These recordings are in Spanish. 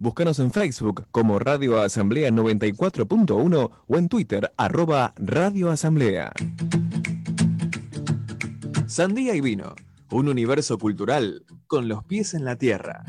Búscanos en Facebook como Radio Asamblea 94.1 o en Twitter arroba Radio Asamblea. Sandía y vino, un universo cultural con los pies en la tierra.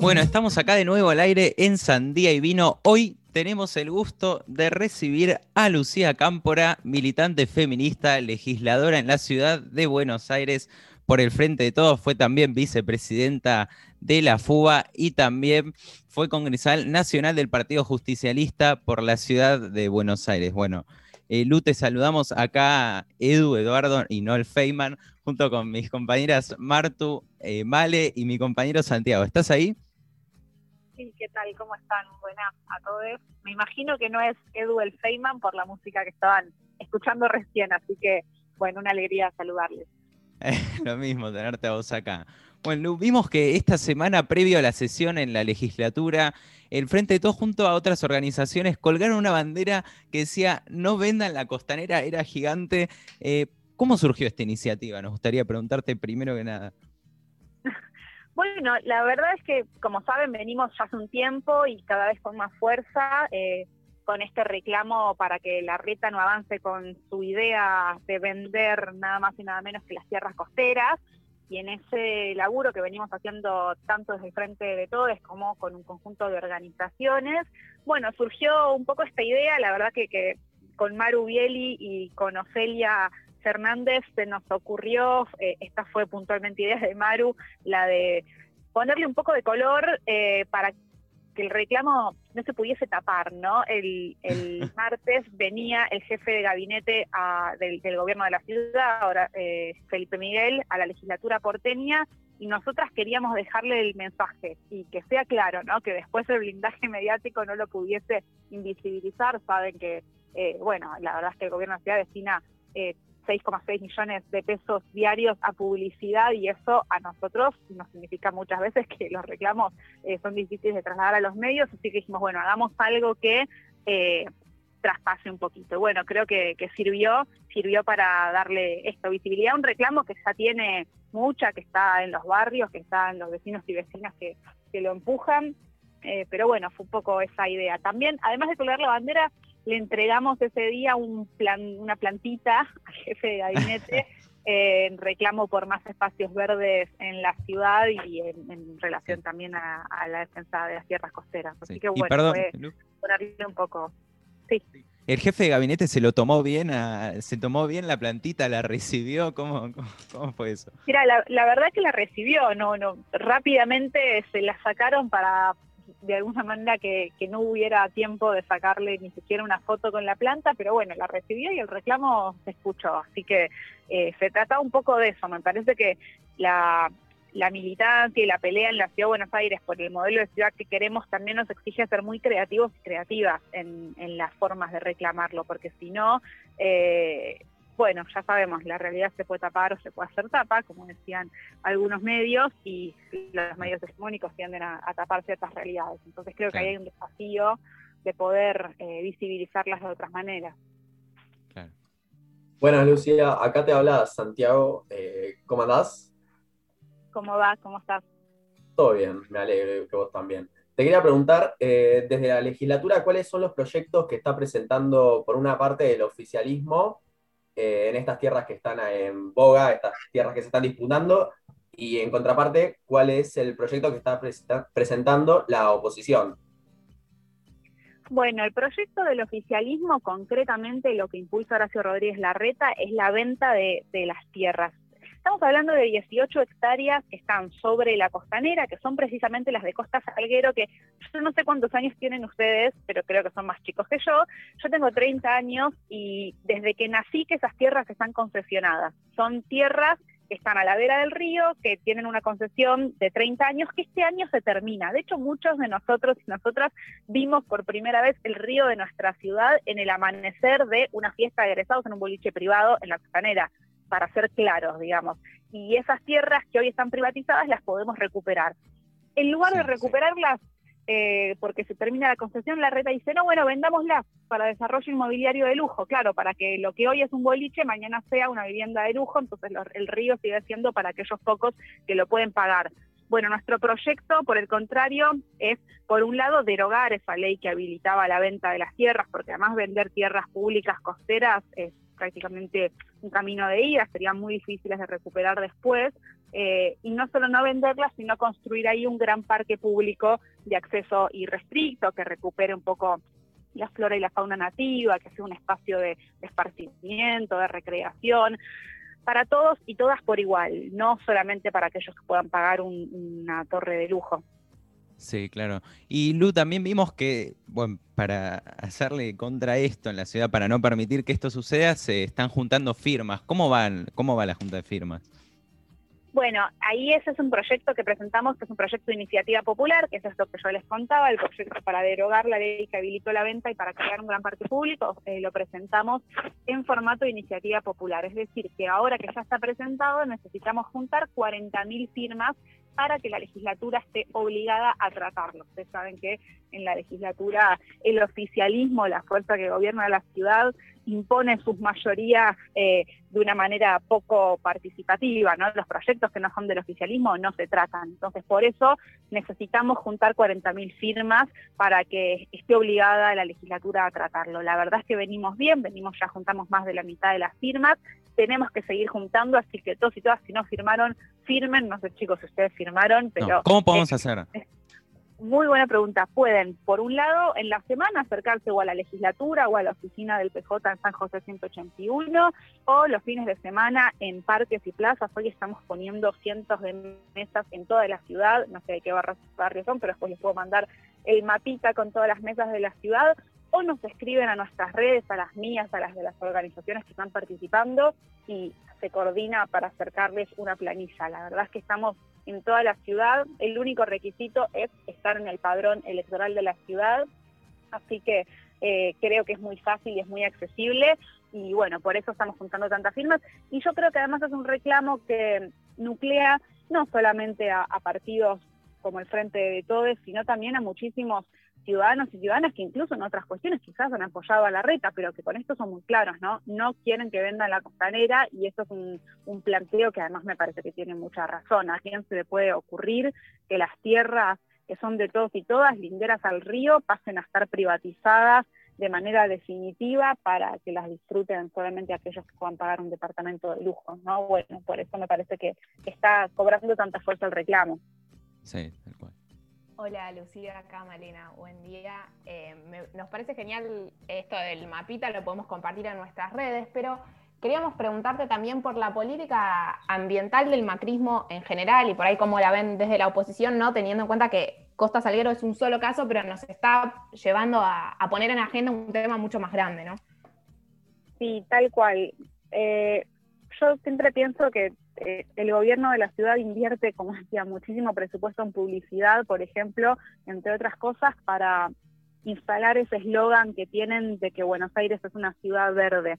Bueno, estamos acá de nuevo al aire en Sandía y Vino. Hoy tenemos el gusto de recibir a Lucía Cámpora, militante feminista, legisladora en la ciudad de Buenos Aires por el Frente de Todos, fue también vicepresidenta de la FUBA y también fue congresal nacional del Partido Justicialista por la ciudad de Buenos Aires. Bueno, eh, saludamos acá, Edu, Eduardo y Noel Feynman, junto con mis compañeras Martu, eh, Male y mi compañero Santiago. ¿Estás ahí? ¿Qué tal? ¿Cómo están? Buenas a todos. Me imagino que no es Edu el Feynman por la música que estaban escuchando recién, así que, bueno, una alegría saludarles. Lo mismo, tenerte a vos acá. Bueno, vimos que esta semana, previo a la sesión en la legislatura, el Frente de Todos junto a otras organizaciones colgaron una bandera que decía no vendan la costanera, era gigante. Eh, ¿Cómo surgió esta iniciativa? Nos gustaría preguntarte primero que nada. Bueno, la verdad es que, como saben, venimos ya hace un tiempo y cada vez con más fuerza eh, con este reclamo para que la reta no avance con su idea de vender nada más y nada menos que las tierras costeras. Y en ese laburo que venimos haciendo tanto desde el Frente de Todos como con un conjunto de organizaciones, bueno, surgió un poco esta idea, la verdad que, que con Maru Bieli y con Ofelia Fernández se nos ocurrió, eh, esta fue puntualmente idea de Maru, la de ponerle un poco de color eh, para que el reclamo no se pudiese tapar, ¿no? El, martes venía el jefe de gabinete del, gobierno de la ciudad, ahora eh, Felipe Miguel, a la legislatura porteña y nosotras queríamos dejarle el mensaje y que sea claro, ¿no? Que después el blindaje mediático no lo pudiese invisibilizar. Saben que, bueno, la verdad es que el gobierno de la ciudad destina 6,6 millones de pesos diarios a publicidad y eso a nosotros nos significa muchas veces que los reclamos eh, son difíciles de trasladar a los medios, así que dijimos, bueno, hagamos algo que eh, traspase un poquito. Bueno, creo que, sirvió, sirvió para darle esto, visibilidad a un reclamo que ya tiene mucha, que está en los barrios, que está en los vecinos y vecinas que, lo empujan, eh, pero bueno, fue un poco esa idea. También, además de colgar la bandera, le entregamos ese día un plan, una plantita al jefe de gabinete en reclamo por más espacios verdes en la ciudad y en, relación también a, la defensa de las tierras costeras. Así que bueno, perdón, ponerle un poco. Sí. El jefe de gabinete se lo tomó bien, se tomó bien la plantita, la recibió, ¿cómo, cómo, fue eso? Mira, la, la, verdad que la recibió, no, no, rápidamente se la sacaron para de alguna manera que, no hubiera tiempo de sacarle ni siquiera una foto con la planta, pero bueno, la recibió y el reclamo se escuchó. Así que eh, se trata un poco de eso. Me parece que la, militancia y la pelea en la Ciudad de Buenos Aires por el modelo de ciudad que queremos también nos exige ser muy creativos y creativas en, en las formas de reclamarlo, porque si no, eh, bueno, ya sabemos, la realidad se puede tapar o se puede hacer tapa, como decían algunos medios, y los medios hegemónicos tienden a, tapar ciertas realidades. Entonces creo que hay un desafío de poder eh, visibilizarlas de otras maneras. Bueno, Lucía, acá te habla Santiago. Eh, ¿Cómo andás? ¿Cómo vas? ¿Cómo estás? Todo bien, me alegro que vos también. Te quería preguntar, eh, desde la legislatura, ¿cuáles son los proyectos que está presentando, por una parte, el oficialismo eh, en estas tierras que están en boga, estas tierras que se están disputando, y en contraparte, cuál es el proyecto que está presentando la oposición. Bueno, el proyecto del oficialismo, concretamente lo que impulsa Horacio Rodríguez Larreta, es la venta de, de las tierras Estamos hablando de 18 hectáreas que están sobre la costanera, que son precisamente las de Costa Salguero, que yo no sé cuántos años tienen ustedes, pero creo que son más chicos que yo. Yo tengo 30 años y desde que nací que esas tierras están concesionadas. Son tierras que están a la vera del río, que tienen una concesión de 30 años, que este año se termina. De hecho, muchos de nosotros y nosotras vimos por primera vez el río de nuestra ciudad en el amanecer de una fiesta de egresados en un boliche privado en la costanera para ser claros, digamos. Y esas tierras que hoy están privatizadas las podemos recuperar. En lugar de recuperarlas, eh, porque se termina la concesión, la reta dice, no, bueno, vendámosla para desarrollo inmobiliario de lujo, claro, para que lo que hoy es un boliche, mañana sea una vivienda de lujo, entonces el río sigue siendo para aquellos pocos que lo pueden pagar. Bueno, nuestro proyecto, por el contrario, es, por un lado, derogar esa ley que habilitaba la venta de las tierras, porque además vender tierras públicas costeras es prácticamente un camino de ida, serían muy difíciles de recuperar después, eh, y no solo no venderlas, sino construir ahí un gran parque público de acceso irrestricto que recupere un poco la flora y la fauna nativa, que sea un espacio de, esparcimiento, de recreación para todos y todas por igual, no solamente para aquellos que puedan pagar una torre de lujo. Sí, claro. Y Lu, también vimos que, bueno, para hacerle contra esto en la ciudad, para no permitir que esto suceda, se están juntando firmas. ¿Cómo van, cómo va la junta de firmas? Bueno, ahí ese es un proyecto que presentamos, que es un proyecto de iniciativa popular, que es lo que yo les contaba, el proyecto para derogar la ley que habilitó la venta y para crear un gran parque público, eh, lo presentamos en formato de iniciativa popular. Es decir, que ahora que ya está presentado necesitamos juntar 40.000 firmas para que la legislatura esté obligada a tratarlo. Ustedes saben que en la legislatura el oficialismo, la fuerza que gobierna la ciudad, impone sus mayorías eh, de una manera poco participativa, ¿no? Los proyectos que no son del oficialismo no se tratan. Entonces, por eso necesitamos juntar 40.000 firmas para que esté obligada la legislatura a tratarlo. La verdad es que venimos bien, venimos ya juntamos más de la mitad de las firmas, tenemos que seguir juntando, así que todos y todas, si no firmaron, firmen. No sé, chicos, si ustedes firmaron, pero... ¿Cómo podemos hacer? Muy buena pregunta. Pueden, por un lado, en la semana acercarse o a la legislatura o a la oficina del PJ en San José 181 o los fines de semana en parques y plazas. Hoy estamos poniendo cientos de mesas en toda la ciudad. No sé de qué barrios son, pero después les puedo mandar el mapita con todas las mesas de la ciudad o nos escriben a nuestras redes, a las mías, a las de las organizaciones que están participando y se coordina para acercarles una planilla. La verdad es que estamos en toda la ciudad, el único requisito es estar en el padrón electoral de la ciudad, así que eh, creo que es muy fácil y es muy accesible. Y bueno, por eso estamos juntando tantas firmas. Y yo creo que además es un reclamo que nuclea no solamente a, partidos como el Frente de Todes, sino también a muchísimos ciudadanos y ciudadanas que incluso en otras cuestiones quizás han apoyado a la reta, pero que con esto son muy claros, ¿no? No quieren que vendan la costanera y eso es un, planteo que además me parece que tiene mucha razón. ¿A quién se le puede ocurrir que las tierras que son de todos y todas, linderas al río, pasen a estar privatizadas de manera definitiva para que las disfruten solamente aquellos que puedan pagar un departamento de lujo, ¿no? Bueno, por eso me parece que está cobrando tanta fuerza el reclamo. Sí, tal cual. Hola Lucía, acá Malena, buen día. Eh, nos parece genial esto del mapita, lo podemos compartir en nuestras redes, pero queríamos preguntarte también por la política ambiental del macrismo en general y por ahí cómo la ven desde la oposición, ¿no? Teniendo en cuenta que Costa Salguero es un solo caso, pero nos está llevando a, poner en agenda un tema mucho más grande, ¿no? Sí, tal cual. Eh, yo siempre pienso que eh, el gobierno de la ciudad invierte, como decía, muchísimo presupuesto en publicidad, por ejemplo, entre otras cosas, para instalar ese eslogan que tienen de que Buenos Aires es una ciudad verde.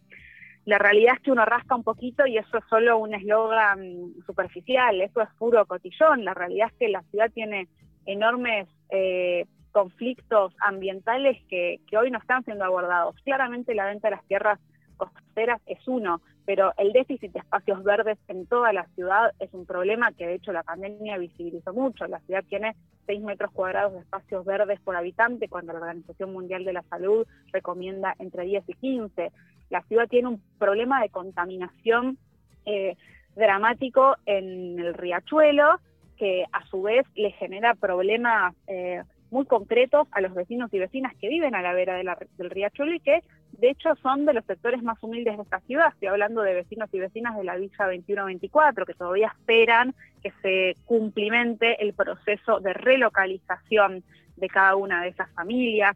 La realidad es que uno rasca un poquito y eso es solo un eslogan superficial, eso es puro cotillón. La realidad es que la ciudad tiene enormes eh, conflictos ambientales que, que hoy no están siendo abordados. Claramente la venta de las tierras costeras es uno, pero el déficit de espacios verdes en toda la ciudad es un problema que de hecho la pandemia visibilizó mucho. La ciudad tiene 6 metros cuadrados de espacios verdes por habitante cuando la Organización Mundial de la Salud recomienda entre 10 y 15. La ciudad tiene un problema de contaminación eh, dramático en el riachuelo que a su vez le genera problemas eh, muy concretos a los vecinos y vecinas que viven a la vera del riachuelo y que de hecho son de los sectores más humildes de esta ciudad. Estoy hablando de vecinos y vecinas de la Villa 2124 que todavía esperan que se cumplimente el proceso de relocalización de cada una de esas familias.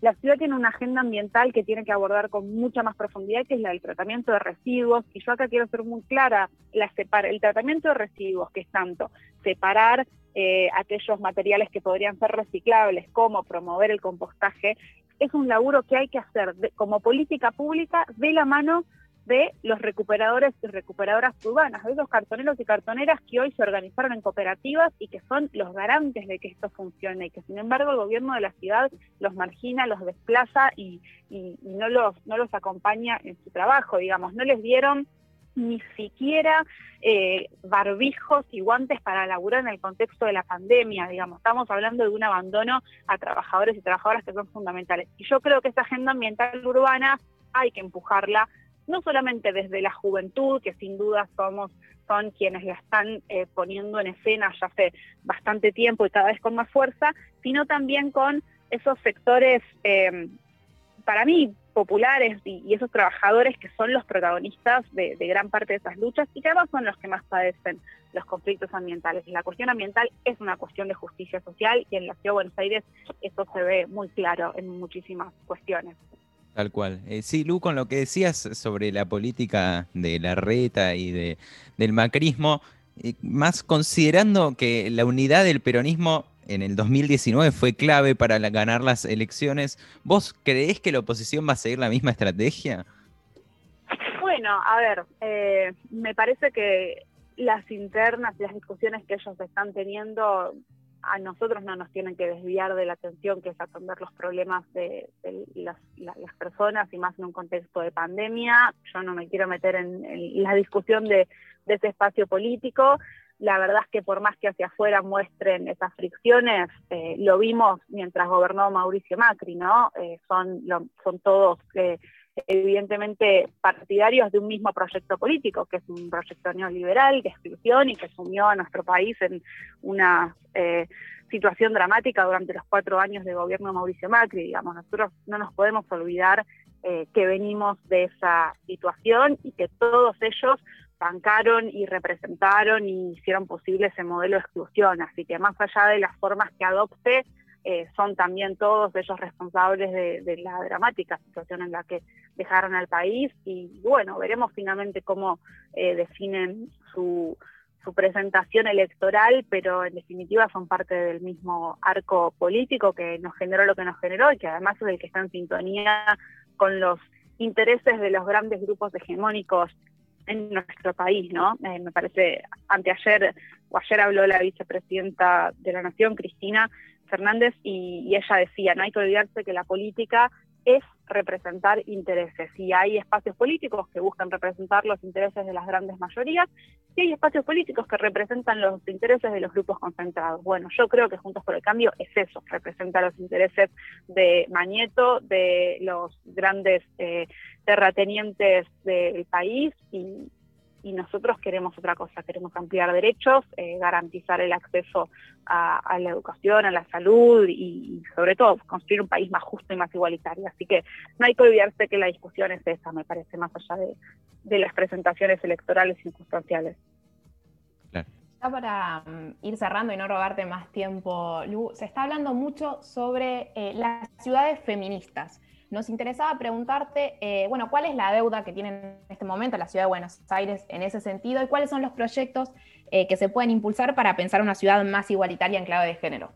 La ciudad tiene una agenda ambiental que tiene que abordar con mucha más profundidad, que es la del tratamiento de residuos. Y yo acá quiero ser muy clara, la el tratamiento de residuos, que es tanto separar eh, aquellos materiales que podrían ser reciclables, como promover el compostaje, es un laburo que hay que hacer como política pública de la mano de los recuperadores y recuperadoras urbanas, de esos cartoneros y cartoneras que hoy se organizaron en cooperativas y que son los garantes de que esto funcione y que sin embargo el gobierno de la ciudad los margina, los desplaza y, no, los, no los acompaña en su trabajo, digamos, no les dieron ni siquiera eh, barbijos y guantes para laburar en el contexto de la pandemia, digamos. Estamos hablando de un abandono a trabajadores y trabajadoras que son fundamentales. Y yo creo que esa agenda ambiental urbana hay que empujarla, no solamente desde la juventud, que sin duda somos son quienes la están eh, poniendo en escena ya hace bastante tiempo y cada vez con más fuerza, sino también con esos sectores, eh, para mí, populares y, esos trabajadores que son los protagonistas de, gran parte de esas luchas y que además son los que más padecen los conflictos ambientales. La cuestión ambiental es una cuestión de justicia social y en la Ciudad de Buenos Aires eso se ve muy claro en muchísimas cuestiones. Tal cual. Eh, sí, Lu, con lo que decías sobre la política de la reta y de, del macrismo, eh, más considerando que la unidad del peronismo en el 2019 fue clave para ganar las elecciones. ¿Vos creés que la oposición va a seguir la misma estrategia? Bueno, a ver, eh, me parece que las internas y las discusiones que ellos están teniendo a nosotros no nos tienen que desviar de la atención que es atender los problemas de, las, personas y más en un contexto de pandemia. Yo no me quiero meter en, la discusión de, ese espacio político. La verdad es que por más que hacia afuera muestren esas fricciones, eh, lo vimos mientras gobernó Mauricio Macri, ¿no? Eh, son, son todos eh, evidentemente partidarios de un mismo proyecto político, que es un proyecto neoliberal de exclusión y que sumió a nuestro país en una situación dramática durante los cuatro años de gobierno de Mauricio Macri. Digamos, nosotros no nos podemos olvidar que venimos de esa situación y que todos ellos bancaron y representaron y hicieron posible ese modelo de exclusión. Así que más allá de las formas que adopte, eh, son también todos ellos responsables de, la dramática situación en la que dejaron al país y bueno, veremos finalmente cómo eh, definen su, su presentación electoral, pero en definitiva son parte del mismo arco político que nos generó lo que nos generó y que además es el que está en sintonía con los intereses de los grandes grupos hegemónicos en nuestro país, ¿no? Eh, me parece, anteayer o ayer habló la vicepresidenta de la Nación, Cristina Fernández, y, y ella decía, no hay que olvidarse que la política es representar intereses. Y hay espacios políticos que buscan representar los intereses de las grandes mayorías y hay espacios políticos que representan los intereses de los grupos concentrados. Bueno, yo creo que Juntos por el Cambio es eso, representa los intereses de Mañeto, de los grandes eh, terratenientes del país y, y nosotros queremos otra cosa, queremos ampliar derechos, eh, garantizar el acceso a, la educación, a la salud y, sobre todo construir un país más justo y más igualitario. Así que no hay que olvidarse que la discusión es esa, me parece, más allá de, las presentaciones electorales circunstanciales. Ya para mm, ir cerrando y no robarte más tiempo, Lu, se está hablando mucho sobre eh, las ciudades feministas. Nos interesaba preguntarte, eh, bueno, ¿cuál es la deuda que tiene en este momento la ciudad de Buenos Aires en ese sentido y cuáles son los proyectos eh, que se pueden impulsar para pensar una ciudad más igualitaria en clave de género?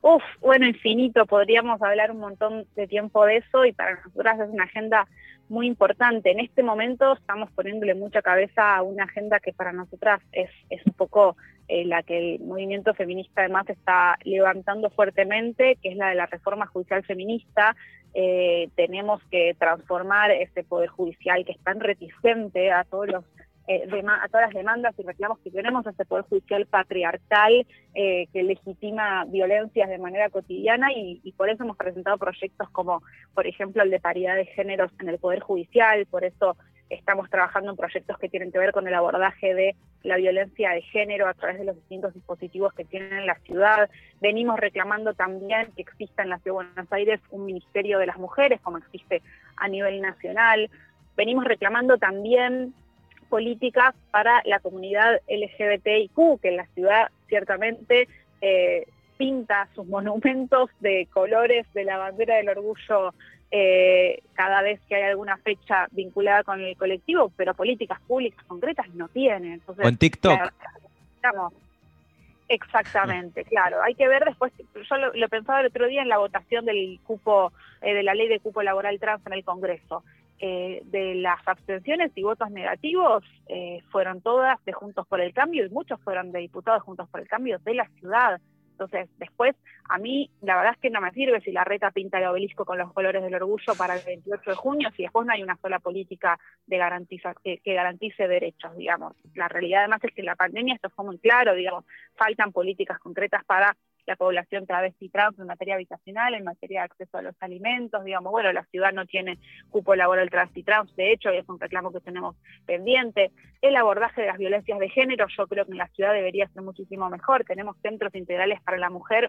Uf, bueno, infinito, podríamos hablar un montón de tiempo de eso y para nosotras es una agenda muy importante. En este momento estamos poniéndole mucha cabeza a una agenda que para nosotras es, es un poco eh, la que el movimiento feminista además está levantando fuertemente, que es la de la reforma judicial feminista, eh, tenemos que transformar ese poder judicial que es tan reticente a todos los eh, a todas las demandas y reclamos que tenemos ese poder judicial patriarcal eh, que legitima violencias de manera cotidiana y, y, por eso hemos presentado proyectos como, por ejemplo, el de paridad de géneros en el poder judicial, por eso estamos trabajando en proyectos que tienen que ver con el abordaje de la violencia de género a través de los distintos dispositivos que tiene la ciudad. Venimos reclamando también que exista en la Ciudad de Buenos Aires un Ministerio de las Mujeres, como existe a nivel nacional. Venimos reclamando también políticas para la comunidad LGBTIQ, que en la ciudad ciertamente eh, pinta sus monumentos de colores de la bandera del orgullo eh, cada vez que hay alguna fecha vinculada con el colectivo, pero políticas públicas concretas no tienen. o en TikTok. exactamente, claro. Hay que ver después, yo lo, pensaba el otro día en la votación del cupo, eh, de la ley de cupo laboral trans en el Congreso. Eh, de las abstenciones y votos negativos eh, fueron todas de Juntos por el Cambio y muchos fueron de diputados Juntos por el Cambio de la ciudad. Entonces, después, a mí la verdad es que no me sirve si la reta pinta el obelisco con los colores del orgullo para el 28 de junio, si después no hay una sola política de garantiza, que, que, garantice derechos, digamos. La realidad además es que en la pandemia esto fue muy claro, digamos, faltan políticas concretas para la población travesti trans en materia habitacional, en materia de acceso a los alimentos, digamos, bueno, la ciudad no tiene cupo laboral travesti trans, de hecho, es un reclamo que tenemos pendiente. El abordaje de las violencias de género, yo creo que en la ciudad debería ser muchísimo mejor. Tenemos centros integrales para la mujer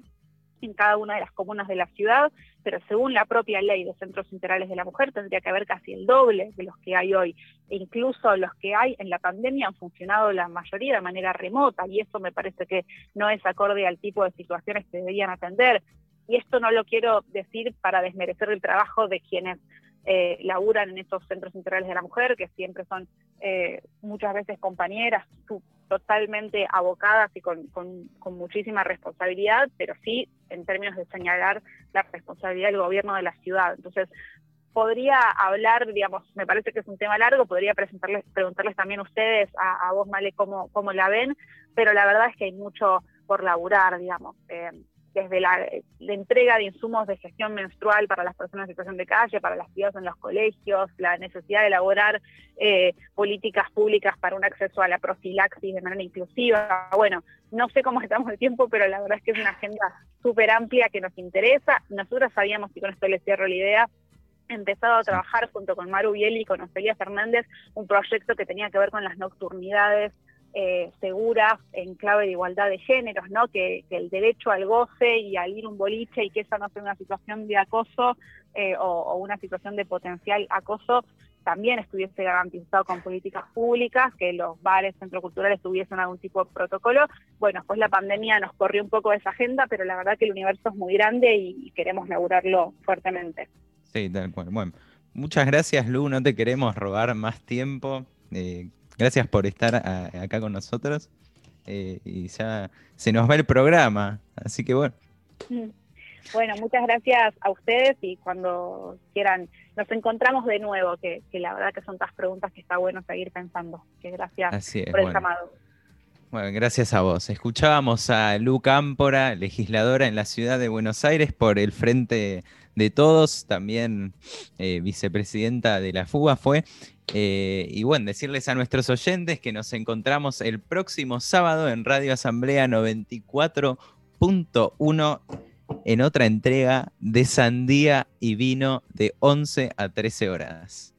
en cada una de las comunas de la ciudad, pero según la propia ley de centros integrales de la mujer tendría que haber casi el doble de los que hay hoy. E incluso los que hay en la pandemia han funcionado la mayoría de manera remota y eso me parece que no es acorde al tipo de situaciones que deberían atender. Y esto no lo quiero decir para desmerecer el trabajo de quienes eh, laburan en estos centros integrales de la mujer, que siempre son eh, muchas veces compañeras, totalmente abocadas y con, muchísima responsabilidad, pero sí en términos de señalar la responsabilidad del gobierno de la ciudad. Entonces, podría hablar, digamos, me parece que es un tema largo, podría presentarles, preguntarles también ustedes, a, vos, Male, cómo, cómo la ven, pero la verdad es que hay mucho por laburar, digamos. Eh, desde la, entrega de insumos de gestión menstrual para las personas en situación de calle, para las tías en los colegios, la necesidad de elaborar eh, políticas públicas para un acceso a la profilaxis de manera inclusiva. Bueno, no sé cómo estamos de tiempo, pero la verdad es que es una agenda súper amplia que nos interesa. Nosotros sabíamos, y con esto les cierro la idea, empezado a trabajar junto con Maru Bieli y con Ofelia Fernández un proyecto que tenía que ver con las nocturnidades eh, seguras en clave de igualdad de géneros, ¿no? Que, el derecho al goce y al ir un boliche y que esa no sea una situación de acoso eh, o, una situación de potencial acoso también estuviese garantizado con políticas públicas, que los bares, centros culturales tuviesen algún tipo de protocolo. Bueno, pues la pandemia nos corrió un poco de esa agenda, pero la verdad que el universo es muy grande y, queremos laburarlo fuertemente. Sí, tal cual. Bueno, muchas gracias, Lu. No te queremos robar más tiempo. Eh, Gracias por estar acá con nosotros. Eh, y ya se nos va el programa, así que bueno. Bueno, muchas gracias a ustedes y cuando quieran nos encontramos de nuevo, que, la verdad que son tantas preguntas que está bueno seguir pensando. Que gracias por el llamado. Bueno, gracias a vos. Escuchábamos a Lu Cámpora, legisladora en la ciudad de Buenos Aires por el Frente de Todos, también eh, vicepresidenta de la FUGA fue, eh, y bueno, decirles a nuestros oyentes que nos encontramos el próximo sábado en Radio Asamblea 94.1 en otra entrega de Sandía y Vino de 11 a 13 horas.